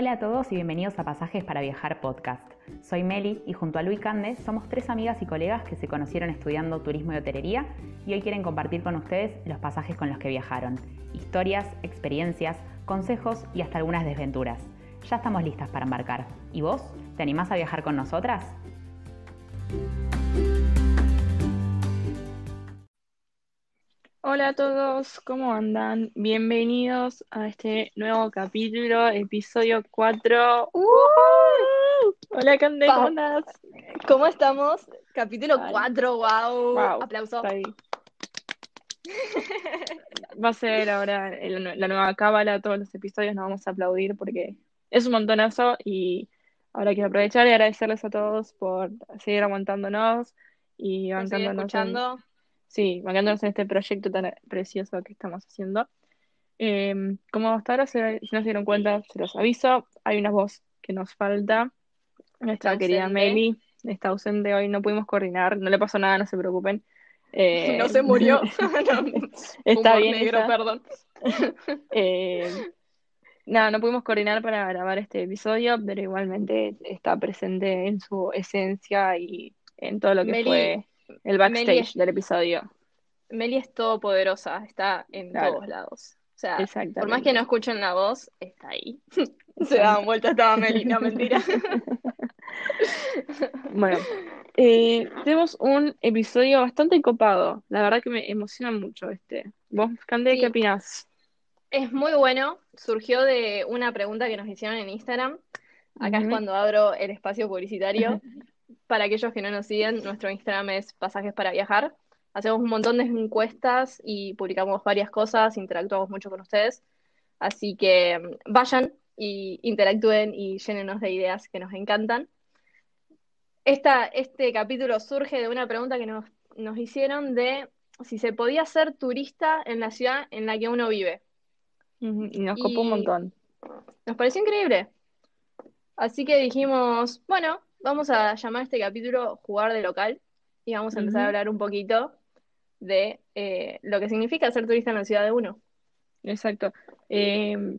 Hola a todos y bienvenidos a Pasajes para Viajar podcast. Soy Meli y junto a Luis Cande somos tres amigas y colegas que se conocieron estudiando turismo y hotelería y hoy quieren compartir con ustedes los pasajes con los que viajaron, historias, experiencias, consejos y hasta algunas desventuras. Ya estamos listas para embarcar. ¿Y vos? ¿Te animás a viajar con nosotras? Hola a todos, ¿cómo andan? Bienvenidos a este nuevo capítulo, episodio 4. ¡Uh! Hola Cande, ¿cómo andas? ¿Cómo estamos? Capítulo Ay. 4, wow. Wow, Aplauso. Va a ser ahora el- la nueva cábala, todos los episodios nos vamos a aplaudir porque es un montonazo y ahora quiero aprovechar y agradecerles a todos por seguir aguantándonos y bancándonos en- escuchando. Sí, bancándonos en este proyecto tan precioso que estamos haciendo. Eh, como hasta ahora, se, si no se dieron cuenta, se los aviso, hay una voz que nos falta. Nuestra Está querida ausente. Meli está ausente hoy, no pudimos coordinar, no le pasó nada, no se preocupen. Eh, No se murió. No, Está bien negro, perdón. Eh, nada, no pudimos coordinar para grabar este episodio, pero igualmente está presente en su esencia y en todo lo que Meli- fue el backstage es- del episodio. Meli es todopoderosa, está en Claro. todos lados. O sea, por más que no escuchen la voz, está ahí. Se daban vuelta, estaba Meli, no mentira. Bueno, eh, tenemos un episodio bastante copado. La verdad que me emociona mucho este. ¿Vos, Cande, Sí. qué opinás? Es muy bueno, surgió de una pregunta que nos hicieron en Instagram. Acá es cuando abro el espacio publicitario. Para aquellos que no nos siguen, nuestro Instagram es Pasajes para Viajar. Hacemos un montón de encuestas y publicamos varias cosas, interactuamos mucho con ustedes. Así que mm, vayan y interactúen y llénenos de ideas que nos encantan. Esta, este capítulo surge de una pregunta que nos, nos hicieron de si se podía ser turista en la ciudad en la que uno vive. Y nos copó un montón. Nos pareció increíble. Así que dijimos, bueno, vamos a llamar a este capítulo Jugar de local y vamos a empezar a hablar un poquito de eh, lo que significa ser turista en la ciudad de uno. Exacto. Eh,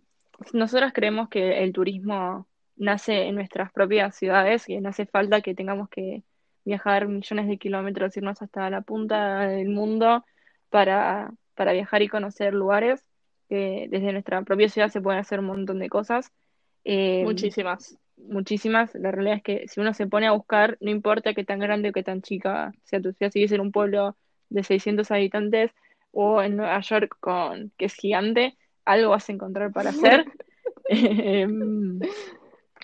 nosotros creemos que el turismo nace en nuestras propias ciudades y no hace falta que tengamos que viajar millones de kilómetros, irnos hasta la punta del mundo para, para viajar y conocer lugares. que desde nuestra propia ciudad se pueden hacer un montón de cosas. Eh, Muchísimas. Muchísimas. La realidad es que si uno se pone a buscar, no importa qué tan grande o qué tan chica sea tu ciudad, si vives en un pueblo de 600 habitantes o en Nueva York con que es gigante, algo vas a encontrar para hacer. Em,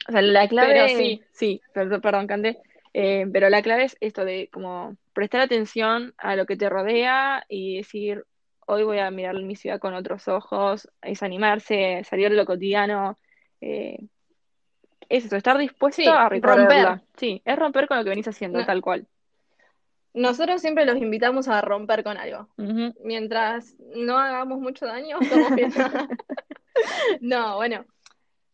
o sea, la clave, Pero sí. sí, perdón, perdón, Cande, Eh, pero la clave es esto de como prestar atención a lo que te rodea y decir, hoy voy a mirar mi ciudad con otros ojos, es animarse, salir de lo cotidiano, eh, es eso, estar dispuesto Sí, a recorrerla. romper. Sí, es romper con lo que venís haciendo, No. tal cual. Nosotros siempre los invitamos a romper con algo. Mientras no hagamos mucho daño, estamos bien. No, bueno,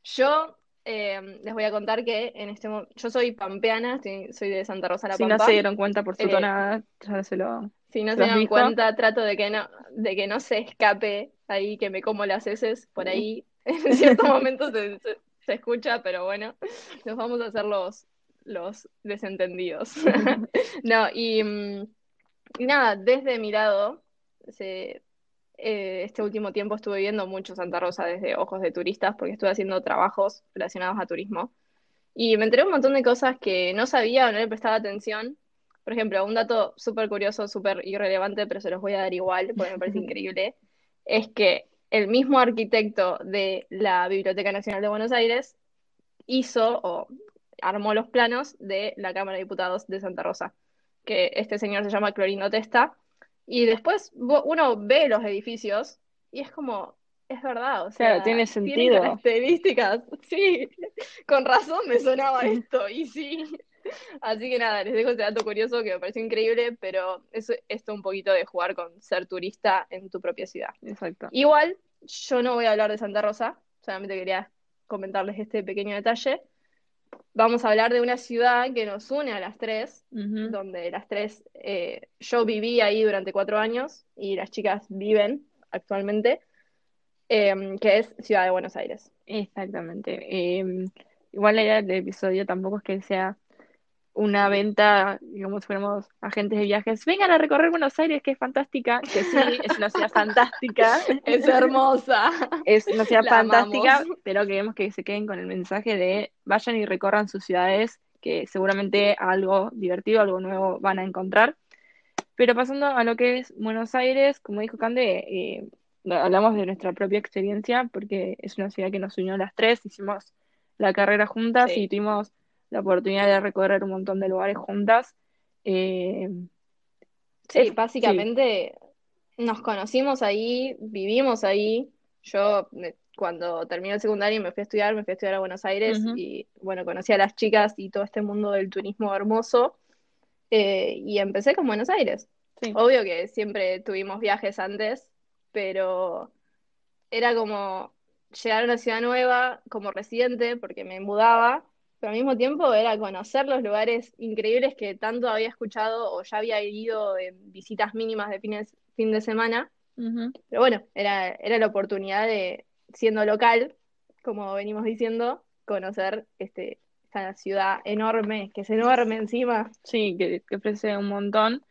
yo eh, les voy a contar que en este momento, yo soy pampeana, estoy- soy de Santa Rosa La Si no se dieron cuenta por su Eh, tonada, ya se lo... Si no ¿Lo se visto? cuenta, trato de que no, de que no se escape ahí, que me como las heces por ahí. En ciertos momentos se, se- se escucha, pero bueno, nos vamos a hacer los, los desentendidos. No, y, mm, y nada, desde mi lado, se- eh, este último tiempo estuve viendo mucho Santa Rosa desde ojos de turistas, porque estuve haciendo trabajos relacionados a turismo. Y me enteré un montón de cosas que no sabía o no le prestaba atención. Por ejemplo, un dato súper curioso, súper irrelevante, pero se los voy a dar igual porque me parece increíble, es que el mismo arquitecto de la Biblioteca Nacional de Buenos Aires hizo o armó los planos de la Cámara de Diputados de Santa Rosa, que este señor se llama Clorino Testa, y después uno ve los edificios y es como, es verdad, o sea, Claro, tiene sentido. características, sí, con razón me sonaba esto, y sí. Así que nada, les dejo ese dato curioso que me pareció increíble, pero es esto un poquito de jugar con ser turista en tu propia ciudad. Exacto. Igual, yo no voy a hablar de Santa Rosa, solamente quería comentarles este pequeño detalle. Vamos a hablar de una ciudad que nos une a las tres, donde las tres, eh, yo viví ahí durante cuatro años y las chicas viven actualmente, eh, que es Ciudad de Buenos Aires. Exactamente. Em, igual la idea del episodio tampoco es que sea una venta, digamos, fuéramos agentes de viajes, vengan a recorrer Buenos Aires, que es fantástica, que sí, es una ciudad fantástica, Es hermosa. es una ciudad La fantástica, amamos. pero queremos que se queden con el mensaje de vayan y recorran sus ciudades, que seguramente algo divertido, algo nuevo van a encontrar. Pero pasando a lo que es Buenos Aires, como dijo Cande, eh, hablamos de nuestra propia experiencia, porque es una ciudad que nos unió a las tres, hicimos la carrera juntas Sí. y tuvimos la oportunidad de recorrer un montón de lugares juntas. Eh, Sí, es- básicamente nos conocimos ahí, vivimos ahí. Yo cuando terminé el secundario me fui a estudiar, me fui a estudiar a Buenos Aires y bueno, conocí a las chicas y todo este mundo del turismo hermoso eh, y empecé con Buenos Aires. sí. Obvio que siempre tuvimos viajes antes, pero era como llegar a una ciudad nueva como residente porque me mudaba, pero al mismo tiempo era conocer los lugares increíbles que tanto había escuchado o ya había ido en visitas mínimas de fines, fin de semana. Pero bueno, era, era la oportunidad de, siendo local, como venimos diciendo, conocer este, esta ciudad enorme, que es enorme encima. Sí, que, que ofrece un montón.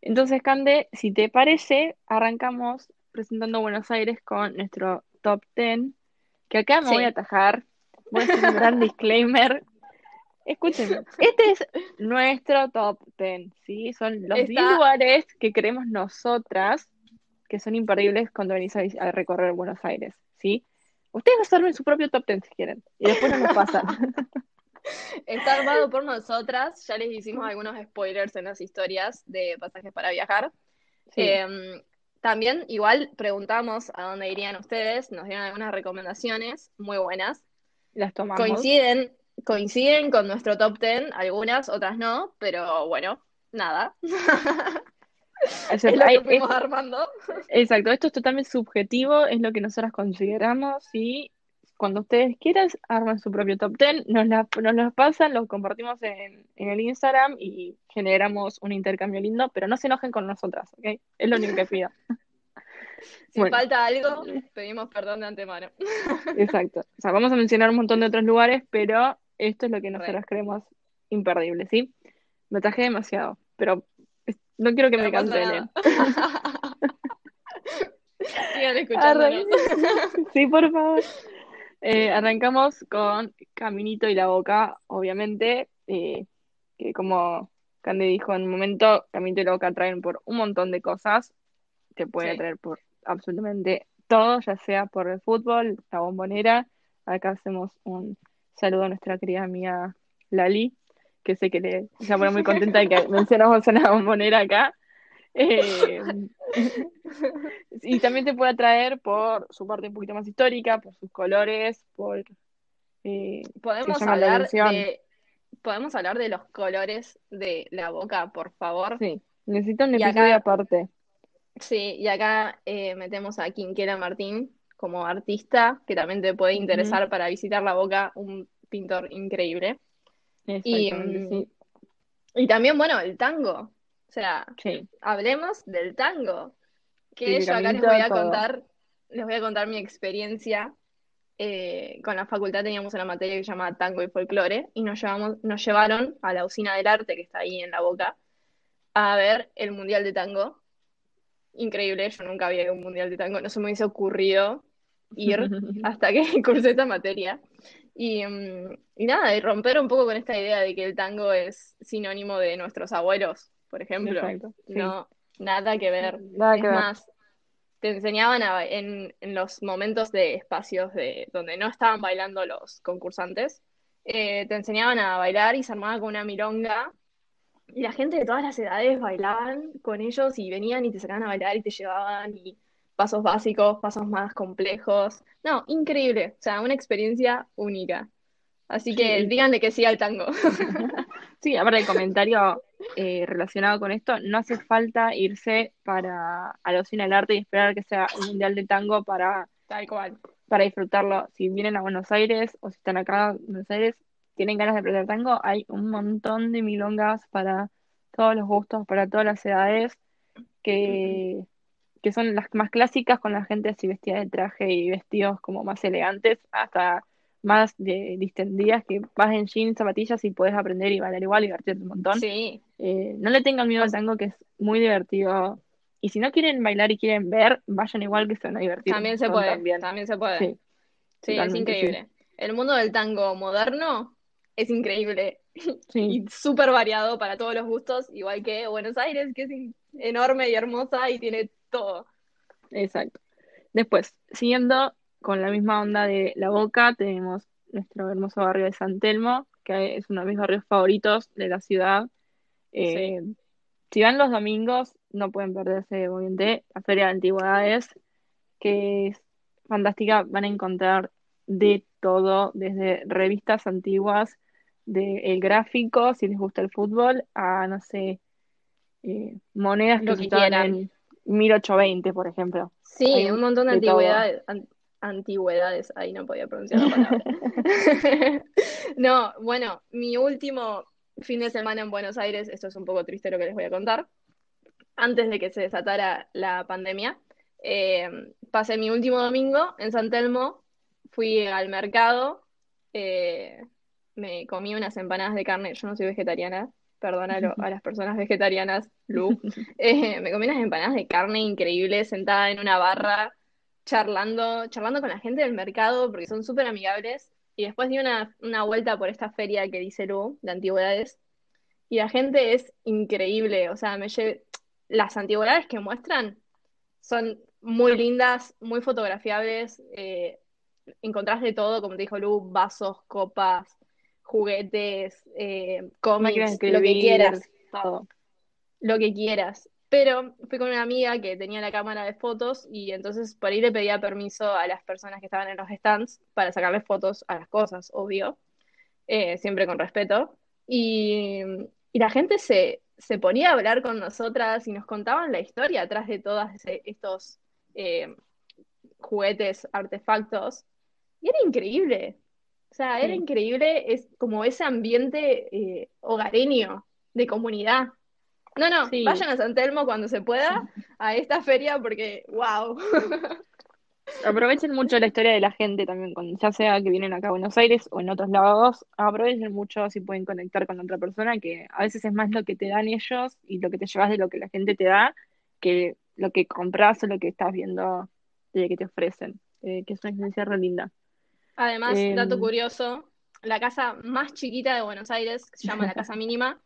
Entonces, Cande, si te parece, arrancamos presentando Buenos Aires con nuestro top 10, que acá me Sí. voy a atajar, voy a hacer un gran disclaimer. Escúchenme, este es nuestro top 10, ¿sí? Son los 10 Está- lugares que creemos nosotras que son imperdibles cuando venís a, recorrer Buenos Aires, ¿sí? Ustedes armen su propio top 10 si quieren, y después no nos pasan. Está armado por nosotras, ya les hicimos algunos spoilers en las historias de pasajes para viajar. Sí. Eh, también, igual, preguntamos a dónde irían ustedes, nos dieron algunas recomendaciones muy buenas. Las tomamos. Coinciden, coinciden con nuestro top 10, algunas, otras no, pero bueno, nada. O sea, Es lo que fuimos es- armando. Exacto, esto es totalmente subjetivo, es lo que nosotras consideramos y cuando ustedes quieran arman su propio top 10, nos, la- nos los pasan, los compartimos en, en el Instagram y generamos un intercambio lindo, pero no se enojen con nosotras, ¿ok? Es lo único que pido. Si Bueno. falta algo, pedimos perdón de antemano. Exacto. O sea, vamos a mencionar un montón de otros lugares, pero esto es lo que Re. nosotras creemos imperdible, ¿sí? Me atajé demasiado, pero no quiero que me No cancelen. Sigan escuchándonos. Sí, por favor. Eh, arrancamos con Caminito y la Boca, obviamente, eh, que como Candy dijo en un momento, Caminito y la Boca traen por un montón de cosas, te puede Sí. traer por absolutamente todo, ya sea por el fútbol, la bombonera. Acá hacemos un saludo a nuestra querida amiga Lali, que sé que le, se pone muy contenta de que mencionamos a la bombonera acá. Eh, y también te puede atraer por su parte un poquito más histórica, por sus colores, por... eh, Podemos hablar de, podemos hablar de los colores de la boca, por favor. sí, necesito un acá- episodio aparte. Sí, y acá eh, metemos a Quinquela Martín como artista, que también te puede interesar para visitar la boca, un pintor increíble. Y, mm, sí. Y también, bueno, el tango. O sea, Sí, hablemos del tango. Sí, Que yo acá les voy a todo. contar, les voy a contar mi experiencia. Eh, con la facultad teníamos una materia que se llama Tango y Folclore, y nos llevamos, nos llevaron a la usina del arte que está ahí en la boca a ver el Mundial de Tango. Increíble, yo nunca había ido a un Mundial de Tango, no se me hubiese ocurrido ir hasta que cursé esta materia. Y, mm, y nada, y romper un poco con esta idea de que el tango es sinónimo de nuestros abuelos, por ejemplo. Exacto, sí. No, nada que ver. Nada Es que ver. más, te enseñaban a en, en los momentos de espacios de donde no estaban bailando los concursantes, eh, te enseñaban a bailar y se armaba con una milonga. Y la gente de todas las edades bailaban con ellos y venían y te sacaban a bailar y te llevaban y pasos básicos, pasos más complejos. No, increíble. O sea, una experiencia única. Así que Sí. díganle que sí al tango. Sí, aparte el comentario eh, relacionado con esto, no hace falta irse para a la usina del arte y esperar que sea un mundial de tango para, Tal cual. para disfrutarlo. Si vienen a Buenos Aires o si están acá en Buenos Aires, tienen ganas de aprender tango, hay un montón de milongas para todos los gustos, para todas las edades, que, que son las más clásicas con la gente así vestida de traje y vestidos como más elegantes, hasta más de distendidas que vas en jeans, zapatillas y puedes aprender y bailar igual y divertirte un montón. Sí, Eh, no le tengan miedo al tango, que es muy divertido. Y si no quieren bailar y quieren ver, vayan igual que se van a divertir. también se puede, también. también se puede. Sí, Sí, es increíble. El mundo del tango moderno es increíble sí. y súper variado para todos los gustos, igual que Buenos Aires, que es enorme y hermosa y tiene todo. Exacto. Después, siguiendo con la misma onda de La Boca, tenemos nuestro hermoso barrio de San Telmo, que es uno de mis barrios favoritos de la ciudad. Eh, si van los domingos, no pueden perderse, obviamente, la Feria de Antigüedades, que es fantástica. Van a encontrar de todo, desde revistas antiguas, de el gráfico, si les gusta el fútbol, a, no sé, eh, monedas Lo que que quieran. en 1820, por ejemplo. Sí, Hay un montón de de antigüedades, an- antigüedades, ahí no podía pronunciar la palabra. No, bueno, mi último fin de semana en Buenos Aires, esto es un poco triste lo que les voy a contar, antes de que se desatara la pandemia, eh, pasé mi último domingo en San Telmo, fui al mercado, eh, me comí unas empanadas de carne, yo no soy vegetariana, perdónalo a las personas vegetarianas, Lu, Eh, me comí unas empanadas de carne increíbles, sentada en una barra, charlando, charlando con la gente del mercado, porque son súper amigables. Y después di una, una vuelta por esta feria que dice Lu, de antigüedades. Y la gente es increíble. O sea, me las antigüedades que muestran son muy lindas, muy fotografiables. eh, encontrás de todo, como te dijo Lu, vasos, copas, juguetes, eh, cómics, lo que quieras todo. lo que quieras. Pero fui con una amiga que tenía la cámara de fotos y entonces por ahí le pedía permiso a las personas que estaban en los stands para sacarle fotos a las cosas, obvio, eh, siempre con respeto. Y, y la gente se, se ponía a hablar con nosotras y nos contaban la historia atrás de todos estos eh, juguetes, artefactos. Y era increíble. O sea, era Sí. increíble, es como ese ambiente eh, hogareño, de comunidad. No, no, Sí. vayan a San Telmo cuando se pueda a esta feria porque, wow. Aprovechen mucho la historia de la gente también, ya sea que vienen acá a Buenos Aires o en otros lados. Aprovechen mucho si pueden conectar con otra persona, que a veces es más lo que te dan ellos y lo que te llevas de lo que la gente te da que lo que compras o lo que estás viendo de que te ofrecen. Eh, que es una experiencia re linda. Además, Em, dato curioso, la casa más chiquita de Buenos Aires, que se llama la Casa Mínima,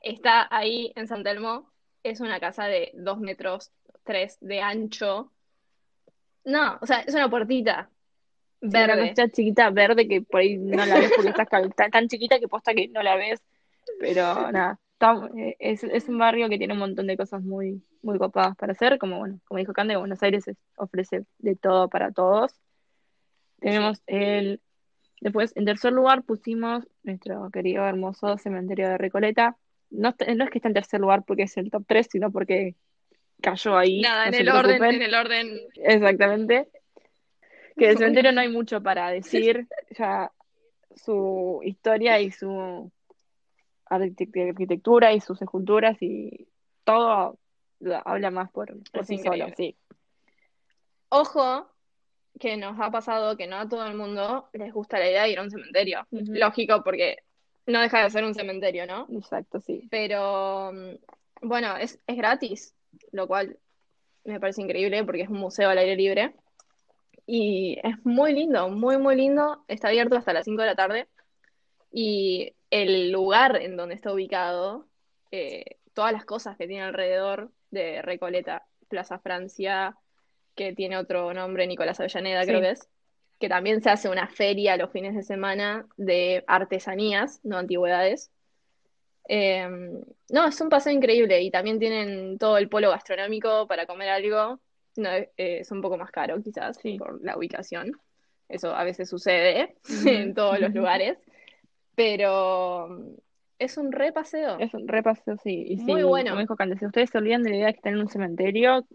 está ahí en San Telmo. Es una casa de dos metros tres de ancho. No, o sea, es una puertita Sí, una verde. chiquita verde que por ahí no la ves porque estás tan, tan chiquita que posta que no la ves. Pero nada, está- eh, es, es un barrio que tiene un montón de cosas muy, muy copadas para hacer. Como bueno, como dijo Cande, Buenos Aires es- ofrece de todo para todos. Tenemos el. Después, en tercer lugar, pusimos nuestro querido hermoso cementerio de Recoleta. No, no es que está en tercer lugar porque es el top 3, sino porque cayó ahí. Nada, no en el orden, preocupen. en el orden. Exactamente. Que del cementerio no hay mucho para decir, ya su historia y su arquitect- arquitectura y sus esculturas y todo habla más por, por Es sí solo, sí. Ojo, que nos ha pasado que no a todo el mundo les gusta la idea de ir a un cementerio. Lógico, porque no deja de ser un cementerio, ¿no? Exacto, sí. Pero mm, bueno, es, es gratis, lo cual me parece increíble porque es un museo al aire libre. Y es muy lindo, muy, muy lindo. Está abierto hasta las 5 de la tarde. Y el lugar en donde está ubicado, eh, todas las cosas que tiene alrededor de Recoleta, Plaza Francia, que tiene otro nombre, Nicolás Avellaneda, Sí. creo que es, que también se hace una feria los fines de semana de artesanías, no antigüedades. Eh, no, es un paseo increíble y también tienen todo el polo gastronómico para comer algo. No, eh, es un poco más caro quizás Sí. por la ubicación. Eso a veces sucede en todos los lugares, pero es un re paseo. Es un repaso, sí. Y Muy sí, bueno. como dijo Cande, si ustedes se olvidan de la idea de que están en un cementerio,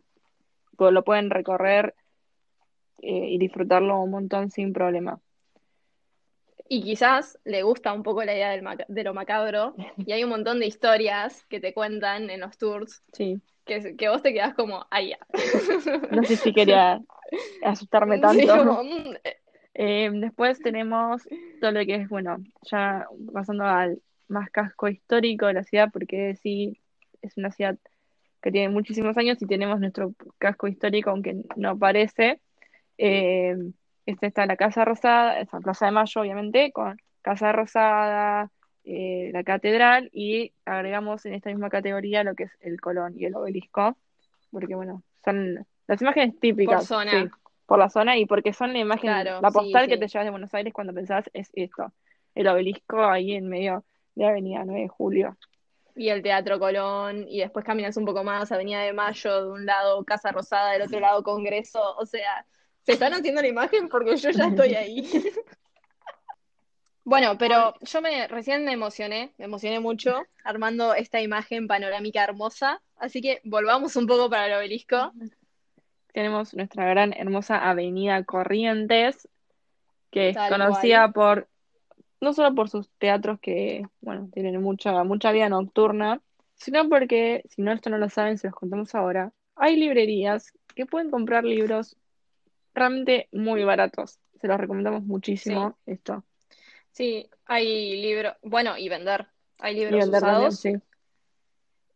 lo pueden recorrer eh, y disfrutarlo un montón sin problema. Y quizás le gusta un poco la idea del de lo macabro y hay un montón de historias que te cuentan en los tours Sí. que, que vos te quedás como, ay, ya. No sé si quería asustarme Sí, tanto. como, mm, Eh, después tenemos todo lo que es, bueno, ya pasando al más casco histórico de la ciudad, porque sí, es una ciudad que tiene muchísimos años y tenemos nuestro casco histórico, aunque no parece. Eh, este está la Casa Rosada, esa Plaza de Mayo, obviamente, con Casa Rosada, eh, la Catedral, y agregamos en esta misma categoría lo que es el Colón y el Obelisco, porque, bueno, son las imágenes típicas, Por zona. sí, por la zona y porque son la imagen, Claro, la sí, postal que sí. te llevas de Buenos Aires cuando pensás es esto, el obelisco ahí en medio de Avenida 9 de Julio. Y el Teatro Colón, y después caminas un poco más, Avenida de Mayo, de un lado Casa Rosada, del otro lado Congreso, o sea, ¿se están haciendo la imagen? Porque yo ya estoy ahí. Bueno, pero yo me recién me emocioné, me emocioné mucho armando esta imagen panorámica hermosa, así que volvamos un poco para el obelisco. Tenemos nuestra gran hermosa Avenida Corrientes, que es conocida por, no solo por sus teatros que, bueno, tienen mucha, mucha vida nocturna, sino porque, si no esto no lo saben, se los contamos ahora, hay librerías que pueden comprar libros realmente muy baratos. Se los recomendamos muchísimo esto. Sí, hay libros, bueno, y vender, hay libros vender también, usados sí.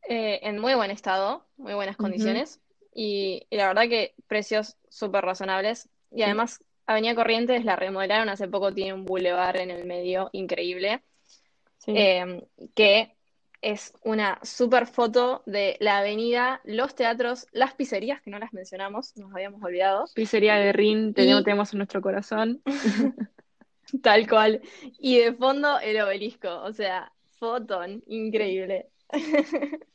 eh, en muy buen estado, muy buenas condiciones, y, y la verdad que precios súper razonables. Y además, Avenida Corrientes la remodelaron hace poco, tiene un bulevar en el medio increíble, Sí. eh, que es una súper foto de la avenida, los teatros, las pizzerías, que no las mencionamos, nos habíamos olvidado, Pizzería de Rin tenemos, y tenemos en nuestro corazón. tal cual. Y de fondo el obelisco, o sea, fotón, increíble.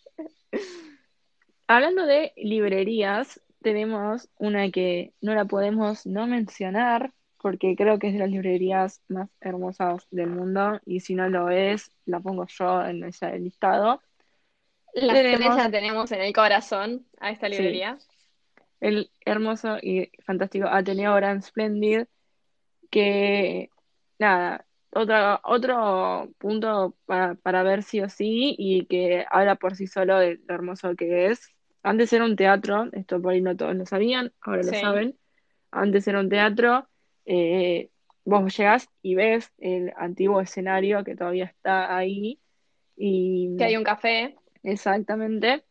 Hablando de librerías, tenemos una que no la podemos no mencionar porque creo que es de las librerías más hermosas del mundo y si no lo es, la pongo yo en ese listado. Las tres Tenemos la tenemos en el corazón a esta Sí. librería. el hermoso y fantástico Ateneo Grand Splendid, que nada, otro, otro punto para, para ver sí o sí y que habla por sí solo de lo hermoso que es. Antes era un teatro, esto por ahí no todos lo sabían, ahora lo saben. Antes era un teatro, eh, vos llegás y ves el antiguo escenario que todavía está ahí y Que hay un café. Exactamente.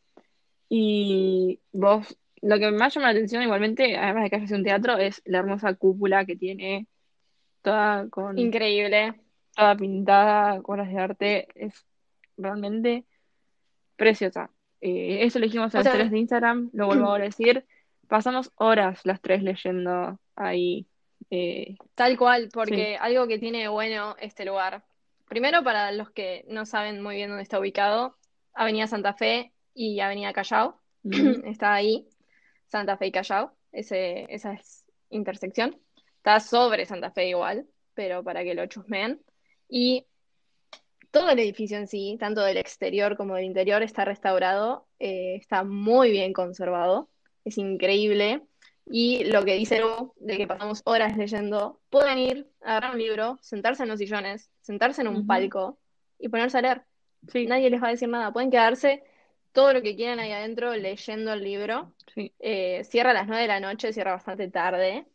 Y vos, lo que más llama la atención igualmente, además de que es un teatro, es la hermosa cúpula que tiene, toda con, Increíble. toda pintada, con obras de arte, es realmente preciosa. Eh, eso lo dijimos en O las sea, tres de Instagram, lo vuelvo a decir. Pasamos horas las tres leyendo ahí. eh, tal cual, sí. porque algo que tiene bueno este lugar. Primero, para los que no saben muy bien dónde está ubicado, Avenida Santa Fe y Avenida Callao. Está ahí, Santa Fe y Callao, ese, esa es intersección. Está sobre Santa Fe igual, pero para que lo chusmeen. Y todo el edificio en sí, tanto del exterior como del interior, está restaurado, eh, está muy bien conservado, es increíble. Y lo que dice Lu, de que pasamos horas leyendo, pueden ir, agarrar un libro, sentarse en los sillones, sentarse en un palco y ponerse a leer. Sí, Nadie les va a decir nada, pueden quedarse todo lo que quieran ahí adentro leyendo el libro. sí. Eh, cierra a las 9 de la noche, cierra bastante tarde.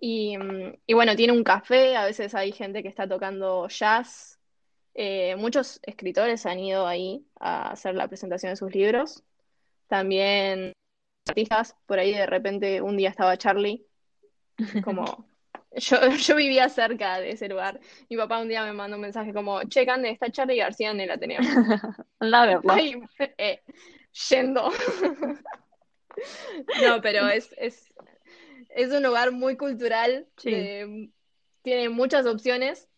Y, mm, y bueno, tiene un café, a veces hay gente que está tocando jazz. Eh, muchos escritores han ido ahí a hacer la presentación de sus libros. También artistas, por ahí de repente un día estaba Charlie, como yo, yo vivía cerca de ese lugar. Mi papá un día me mandó un mensaje como, che, Cande, está Charlie García en el Ateneo. Anda a verlo. Ay, eh, yendo. No, pero es, es, es un lugar muy cultural, Sí. eh, tiene muchas opciones.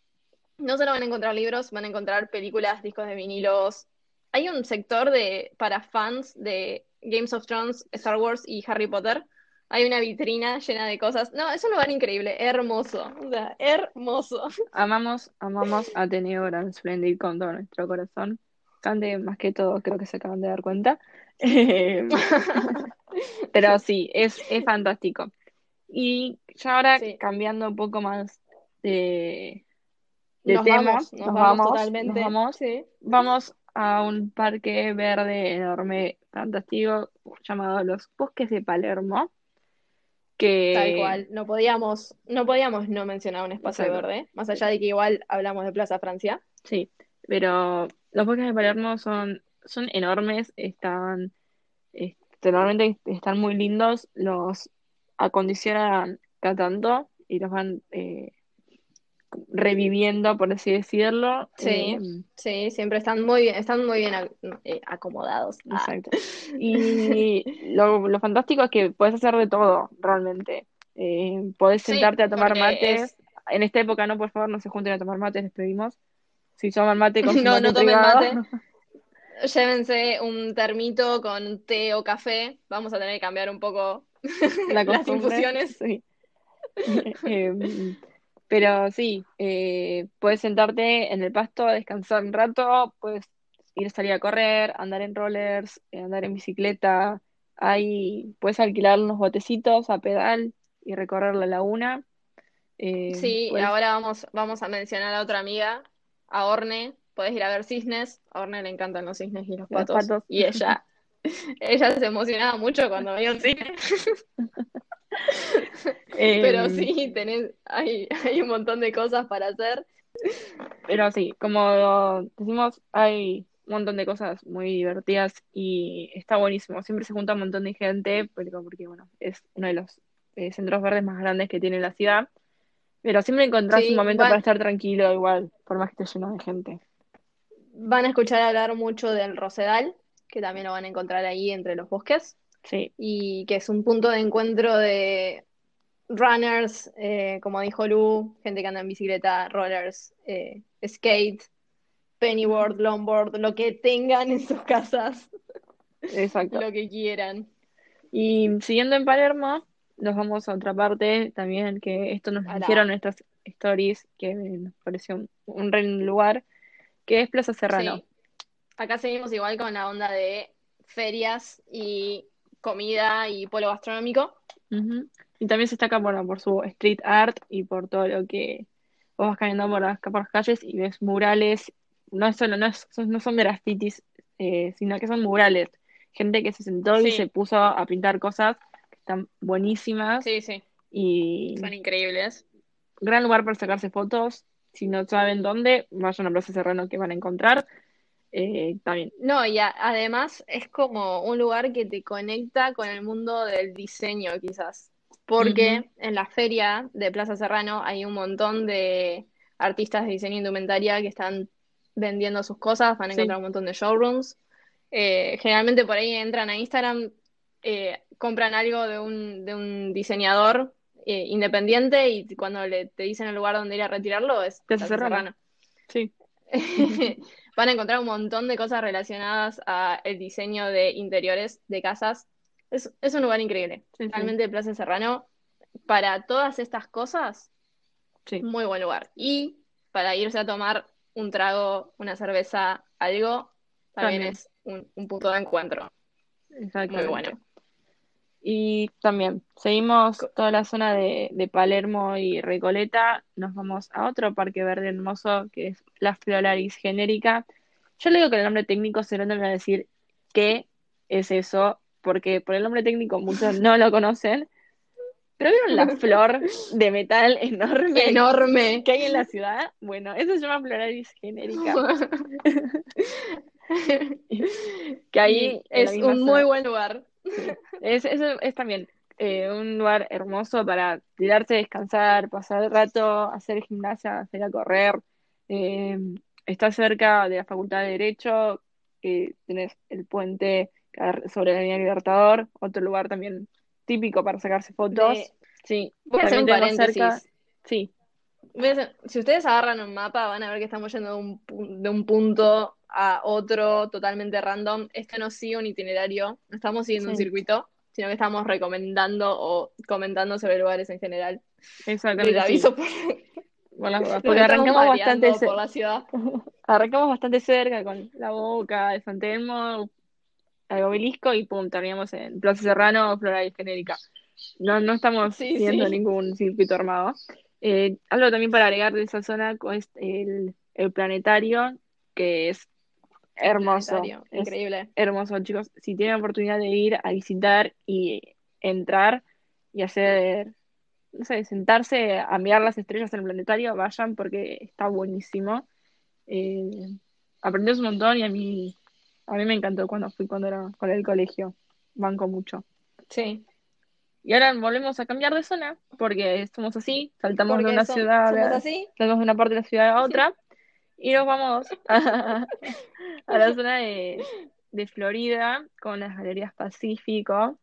No solo van a encontrar libros, van a encontrar películas, discos de vinilos. Hay un sector de, para fans de Games of Thrones, Star Wars y Harry Potter. Hay una vitrina llena de cosas. No, es un lugar increíble, hermoso. O sea, hermoso. Amamos, amamos a Ateneo Grand Splendid con todo nuestro corazón. Cande, más que todo, creo que se acaban de dar cuenta. Eh, Pero sí, es, es fantástico. Y ya ahora Sí. cambiando un poco más de Nos vamos, nos nos vamos totalmente. nos vamos, Sí. vamos a un parque verde enorme, fantástico, llamado Los Bosques de Palermo, que... Tal cual, no podíamos, no podíamos no mencionar un espacio Exacto. verde, más allá de que igual hablamos de Plaza Francia. Sí, pero los bosques de Palermo son, son enormes, están, normalmente están muy lindos, los acondicionan cada tanto y los van eh, reviviendo, por así decirlo. Sí. Eh, Sí, siempre están muy bien, están muy bien eh, acomodados. Ah, exacto. Y lo, lo fantástico es que puedes hacer de todo, realmente. Eh, podés Sí, sentarte a tomar mates. es- En esta época no, por favor, no se junten a tomar mates, les pedimos. Si toman mate, con No, no tomen mate. Llévense un termito con té o café. Vamos a tener que cambiar un poco la las infusiones. Sí. Em, pero sí, eh, puedes sentarte en el pasto, descansar un rato, puedes ir a salir a correr, andar en rollers, eh, andar en bicicleta. Ahí puedes alquilar unos botecitos a pedal y recorrer la laguna. Eh, Sí, puedes- ahora vamos, vamos a mencionar a otra amiga, a Orne. Podés ir a ver cisnes. A Orne le encantan los cisnes y los Los patos. patos. Y ella, ella se emocionaba mucho cuando veía un cisne. Pero em, sí, tenés, hay, hay un montón de cosas para hacer. Pero sí, como decimos, hay un montón de cosas muy divertidas y está buenísimo. Siempre se junta un montón de gente, porque, porque bueno, es uno de los eh, centros verdes más grandes que tiene la ciudad. Pero siempre encontrás Sí, un momento van- para estar tranquilo igual, por más que esté lleno de gente. Van a escuchar hablar mucho del Rosedal, que también lo van a encontrar ahí entre los bosques. Sí, y que es un punto de encuentro de runners, eh, como dijo Lu, gente que anda en bicicleta, rollers, eh, skate, pennyboard, longboard, lo que tengan en sus casas, exacto. lo que quieran. Y siguiendo en Palermo, nos vamos a otra parte también, que esto nos dijeron nuestras stories, que nos pareció un, un re lugar, que es Plaza Serrano. Sí. Acá seguimos igual con la onda de ferias y comida y polo gastronómico. Y también se destaca bueno, por su street art y por todo lo que vos vas caminando por las, por las calles y ves murales, no es solo, no, es- no son grafitis, eh, sino que son murales. Gente que se sentó y se puso a pintar cosas que están buenísimas Sí, sí, y son increíbles. gran lugar para sacarse fotos. Si no saben dónde, vayan a Plaza Serrano que van a encontrar. Eh, también. No, y a- además es como un lugar que te conecta con el mundo del diseño, quizás. Porque en la feria de Plaza Serrano hay un montón de artistas de diseño e indumentaria que están vendiendo sus cosas, van a Sí. encontrar un montón de showrooms. Eh, generalmente por ahí entran a Instagram, eh, compran algo de un, de un diseñador eh, independiente y cuando le, te dicen el lugar donde ir a retirarlo es Plaza Plaza Serrano. Serrano. Sí, Van a encontrar un montón de cosas relacionadas a el diseño de interiores de casas. Es, es un lugar increíble. sí, sí. Realmente Plaza Serrano, para todas estas cosas, Sí. muy buen lugar. Y para irse a tomar un trago, una cerveza, algo, también, También. es un, un punto de encuentro. Muy bueno. Y también seguimos toda la zona de, de Palermo y Recoleta, nos vamos a otro parque verde hermoso que es la Flolaris genérica. Yo le digo que el nombre técnico se lo van a decir qué es eso, porque por el nombre técnico muchos no lo conocen. Pero vieron la flor de metal enorme Enorme. que hay en la ciudad. Bueno, eso se llama Flolaris genérica. Que ahí es un zona- muy buen lugar. Es, es, es también eh, un lugar hermoso para tirarse, descansar, pasar el rato, hacer gimnasia, hacer a correr. Eh, está cerca de la Facultad de Derecho, que tenés el puente sobre la línea Libertador, otro lugar también típico para sacarse fotos. De- Sí, Voy a hacer un también tenemos paréntesis. cerca- Sí, Si ustedes agarran un mapa, van a ver que estamos yendo de un, de un punto a otro totalmente random. Esto no sigue un itinerario, no estamos siguiendo un circuito, sino que estamos recomendando o comentando sobre lugares en general. exactamente. Les aviso por- porque arrancamos bastante, por la ciudad. arrancamos bastante cerca con la boca de San Telmo, el obelisco y pum, terminamos en Plaza Serrano, Floral Genérica. No, no estamos Sí, siguiendo sí. ningún circuito armado. Eh, algo también para agregar de esa zona es el, el planetario, que es hermoso. Increíble. hermoso, chicos. Si tienen oportunidad de ir a visitar y entrar y hacer, no sé, sentarse a mirar las estrellas en el planetario, vayan porque está buenísimo. Eh, aprendes un montón y a mí, a mí me encantó cuando fui cuando era con el colegio. Banco mucho. Sí. Y ahora volvemos a cambiar de zona porque somos así, saltamos de una son- ciudad, a- así. saltamos de una parte de la ciudad a otra y nos vamos a, a la zona de, de Florida con las Galerías Pacífico,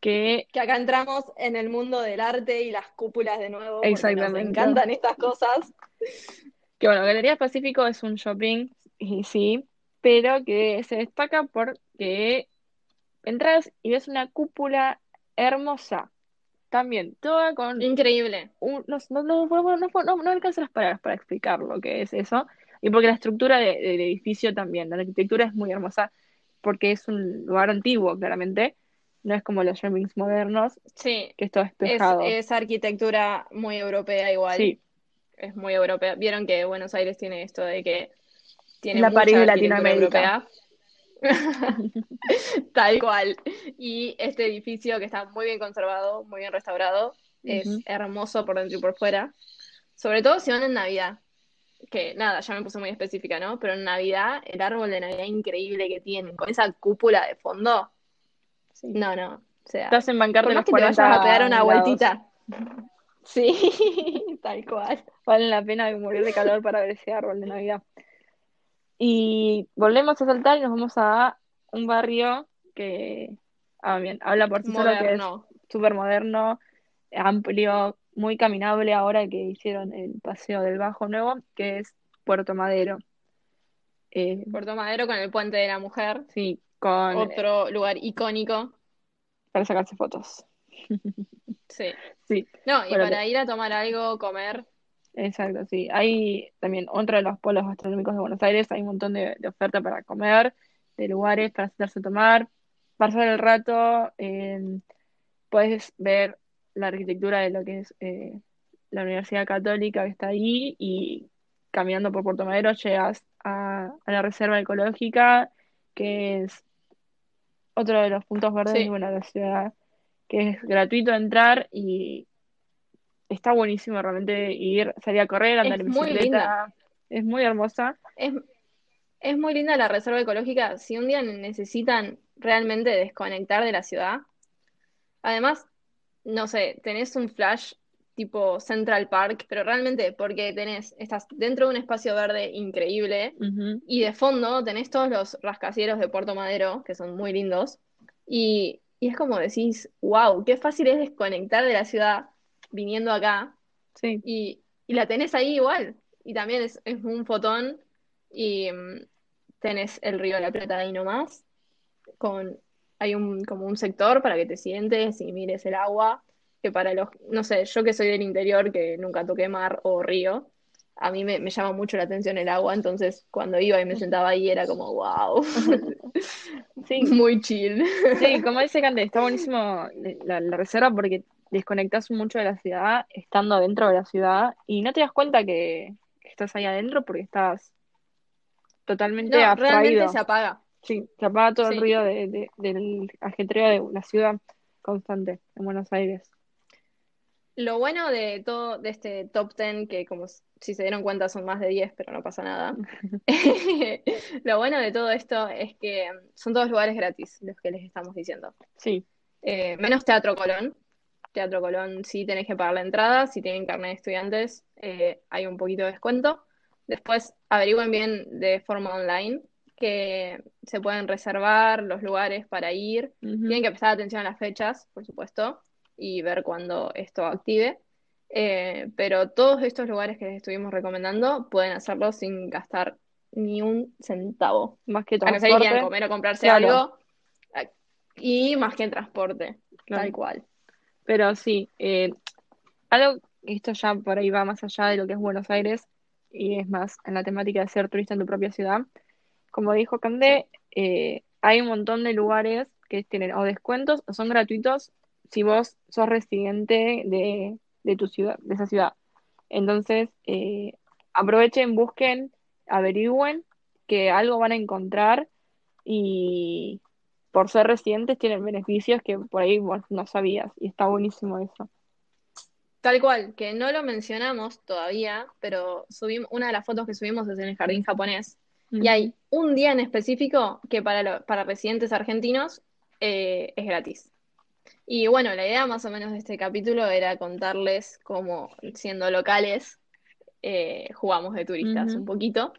que Que acá entramos en el mundo del arte y las cúpulas de nuevo. Exactamente. Nos encantan estas cosas. Que bueno, Galerías Pacífico es un shopping, y sí, pero que se destaca porque entras y ves una cúpula hermosa. También, toda con Increíble. un- no, no, no, no, alcanzo las palabras para explicar lo que es eso. Y porque la estructura de- del edificio también, la arquitectura es muy hermosa, porque es un lugar antiguo, claramente. No es como los shoppings modernos, Sí. que es todo Es, despejado. es arquitectura muy europea igual. Sí, Es muy europea. Vieron que Buenos Aires tiene esto de que tiene La mucha París de Latinoamérica. europea. Tal cual. Y este edificio que está muy bien conservado, muy bien restaurado, es hermoso por dentro y por fuera. Sobre todo si van en Navidad. Que nada, ya me puse muy específica, ¿no? Pero en Navidad, el árbol de Navidad increíble que tienen, con esa cúpula de fondo. sí. No, no. O sea, hacen bancarte por más los que te vayas 40 a pegar una vueltita. Sí, tal cual. Vale la pena de morir de calor para ver ese árbol de Navidad. Y volvemos a saltar y nos vamos a un barrio que, ah, bien, habla por sí solo que es súper moderno, amplio, muy caminable ahora que hicieron el paseo del Bajo Nuevo, que es Puerto Madero. Eh, Puerto Madero con el Puente de la Mujer. sí, con Otro lugar icónico. para sacarse fotos. Sí. Sí, No, y para ir a tomar algo, comer. Exacto, sí. Hay también otro de los polos gastronómicos de Buenos Aires, hay un montón de, de oferta para comer, de lugares para sentarse a tomar, pasar el rato, eh, puedes ver la arquitectura de lo que es eh, la Universidad Católica que está ahí y caminando por Puerto Madero llegas a, a la Reserva Ecológica, que es otro de los puntos verdes Sí. de la ciudad, que es gratuito entrar y está buenísimo realmente ir, salir a correr, andar Es en muy bicicleta, es muy hermosa. Es, es muy linda la reserva ecológica. Si un día necesitan realmente desconectar de la ciudad, además, no sé, tenés un flash tipo Central Park, pero realmente porque tenés, estás dentro de un espacio verde increíble y de fondo tenés todos los rascacielos de Puerto Madero, que son muy lindos, y, y es como decís, wow, qué fácil es desconectar de la ciudad viniendo acá Sí, y, y la tenés ahí igual. Y también es, es un fotón y mm, tenés el río de la Plata ahí nomás. Con, hay un, como un sector para que te sientes y mires el agua. Que para los, no sé, yo que soy del interior, que nunca toqué mar o río, a mí me, me llama mucho la atención el agua. Entonces, cuando iba y me sentaba ahí, era como, wow, sí, muy chill. sí, como dice Cande, está buenísimo la, la reserva porque desconectas mucho de la ciudad estando dentro de la ciudad y no te das cuenta que, que estás ahí adentro porque estás totalmente No, realmente abstraído. se apaga. Sí, se apaga todo el ruido de, de- del ajetreo de la ciudad constante en Buenos Aires. Lo bueno de todo, de este top 10, que como si se dieron cuenta son más de 10, pero no pasa nada. Lo bueno de todo esto es que mm, son todos lugares gratis, los que les estamos diciendo. Sí, Eh, menos Teatro Colón. Teatro Colón sí tenés que pagar la entrada, si tienen carnet de estudiantes, eh, hay un poquito de descuento. Después averigüen bien de forma online que se pueden reservar los lugares para ir. Tienen que prestar atención a las fechas, por supuesto, y ver cuándo esto active. Eh, pero todos estos lugares que les estuvimos recomendando pueden hacerlo sin gastar ni un centavo. Más que A no ser que transporte. comer o comprarse Claro. algo. eh, Y más que en transporte, Claro. tal cual. Pero sí, eh, algo, esto ya por ahí va más allá de lo que es Buenos Aires y es más en la temática de ser turista en tu propia ciudad. Como dijo Candé, eh, hay un montón de lugares que tienen o descuentos o son gratuitos si vos sos residente de, de tu ciudad, de esa ciudad. Entonces, eh, aprovechen, busquen, averigüen que algo van a encontrar y por ser residentes tienen beneficios que por ahí vos no sabías y está buenísimo eso. Tal cual, que no lo mencionamos todavía, pero subimos, una de las fotos que subimos es en el jardín japonés. Y hay un día en específico que para, lo- para residentes argentinos eh, es gratis. Y bueno, la idea más o menos de este capítulo era contarles cómo, siendo locales, eh, jugamos de turistas un poquito.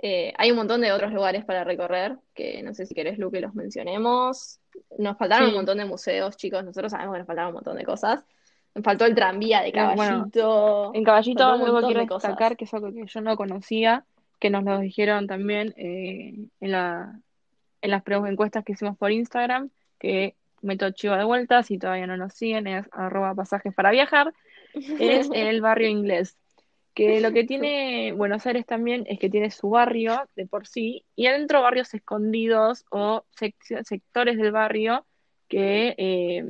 Eh, hay un montón de otros lugares para recorrer, que no sé si querés, Lu, que los mencionemos. Nos faltaron Sí. un montón de museos, chicos. Nosotros sabemos que nos faltaron un montón de cosas. Nos faltó el tranvía de Eh, bueno, caballito. En Caballito montón quiero de cosas. destacar que es algo que yo no conocía, que nos lo dijeron también eh, en la, en las encuestas que hicimos por Instagram, que meto chivo de vuelta, si todavía no nos siguen, es arroba pasajes para viajar, es el barrio inglés. Que lo que tiene Buenos Aires también es que tiene su barrio de por sí, y adentro barrios escondidos o sec- sectores del barrio que, eh,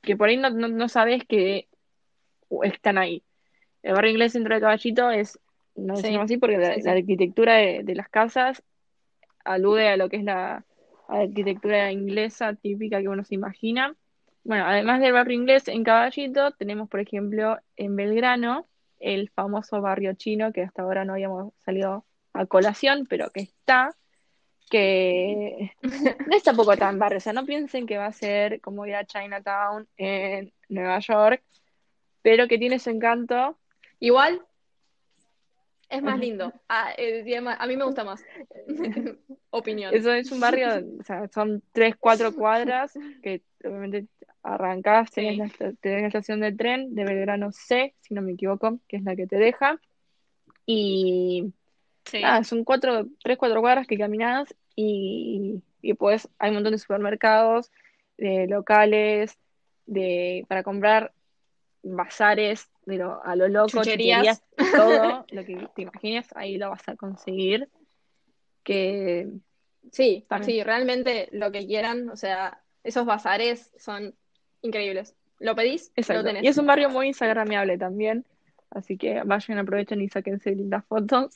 que por ahí no, no, no sabes que están ahí. El barrio inglés dentro de Caballito es, no Sí, decimos así porque la, arquitectura de, de las casas alude a lo que es la arquitectura inglesa típica que uno se imagina. Bueno, además del barrio inglés en Caballito, tenemos por ejemplo en Belgrano el famoso barrio chino que hasta ahora no habíamos salido a colación, pero que está, que no es tampoco tan barrio, o sea, no piensen que va a ser como ir a Chinatown en Nueva York, pero que tiene su encanto. Igual es más lindo. Ah, eh, a mí me gusta más. Opinión. Eso es un barrio, o sea, son tres, cuatro cuadras que obviamente arrancás, tenés, Sí. la, esta- tenés la estación de tren de Belgrano C, si no me equivoco, que es la que te deja. Y Sí. nada, son cuatro, tres, cuatro cuadras que caminás y, y pues hay un montón de supermercados, de locales, de, para comprar bazares, de lo- a lo loco, Chucherías. chucherías, todo lo que te imagines, ahí lo vas a conseguir. Que Sí, sí, realmente lo que quieran, o sea, esos bazares son increíbles. Lo pedís, lo Exacto. tenés. Y es un barrio muy instagramiable también, así que vayan, aprovechen y sáquense lindas fotos.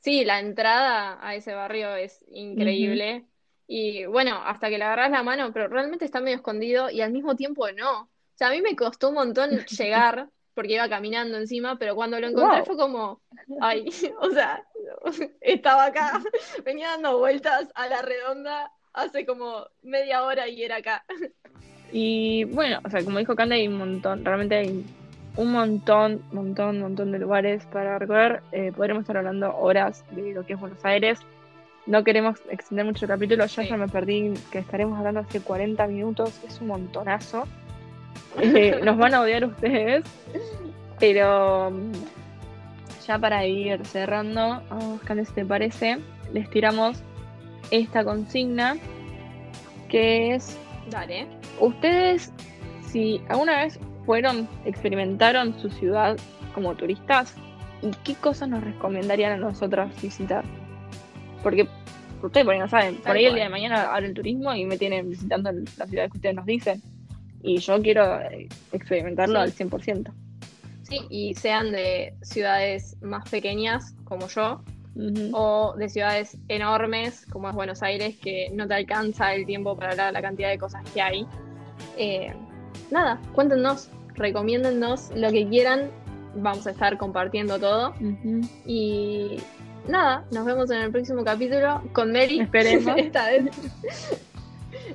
Sí, la entrada a ese barrio es increíble. Y bueno, hasta que le agarrás la mano, pero realmente está medio escondido y al mismo tiempo no. O sea, a mí me costó un montón llegar porque iba caminando encima, pero cuando lo encontré Wow. fue como, ay, o sea, estaba acá, venía dando vueltas a la redonda hace como media hora y era acá. Y bueno, o sea, como dijo Cande, hay un montón, realmente hay un montón, montón, montón de lugares para recorrer. Eh, podremos estar hablando horas de lo que es Buenos Aires. No queremos extender mucho el capítulo, Sí. ya me perdí, que estaremos hablando hace 40 minutos, es un montonazo. Eh, nos van a odiar ustedes, pero mm, ya para ir cerrando, oh, Cande, si te parece, les tiramos esta consigna, que es Dale. ¿Ustedes, si alguna vez fueron, experimentaron su ciudad como turistas, y qué cosas nos recomendarían a nosotras visitar? Porque ustedes por ahí no saben, por ahí el día de mañana abre el turismo y me tienen visitando las ciudades que ustedes nos dicen. Y yo quiero eh, experimentarlo Sí. al 100%. Sí, y sean de ciudades más pequeñas como yo, o de ciudades enormes como es Buenos Aires, que no te alcanza el tiempo para hablar la cantidad de cosas que hay. Eh, nada, cuéntenos, recomiéndennos lo que quieran, vamos a estar compartiendo todo. Y nada, nos vemos en el próximo capítulo con Mary. Esperemos. Esta vez.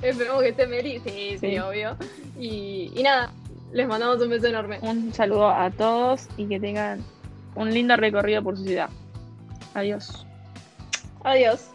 Esperemos que esté Mary, sí, sí, Sí. obvio. Y, y nada, les mandamos un beso enorme. Un saludo a todos y que tengan un lindo recorrido por su ciudad. Adiós. Adiós.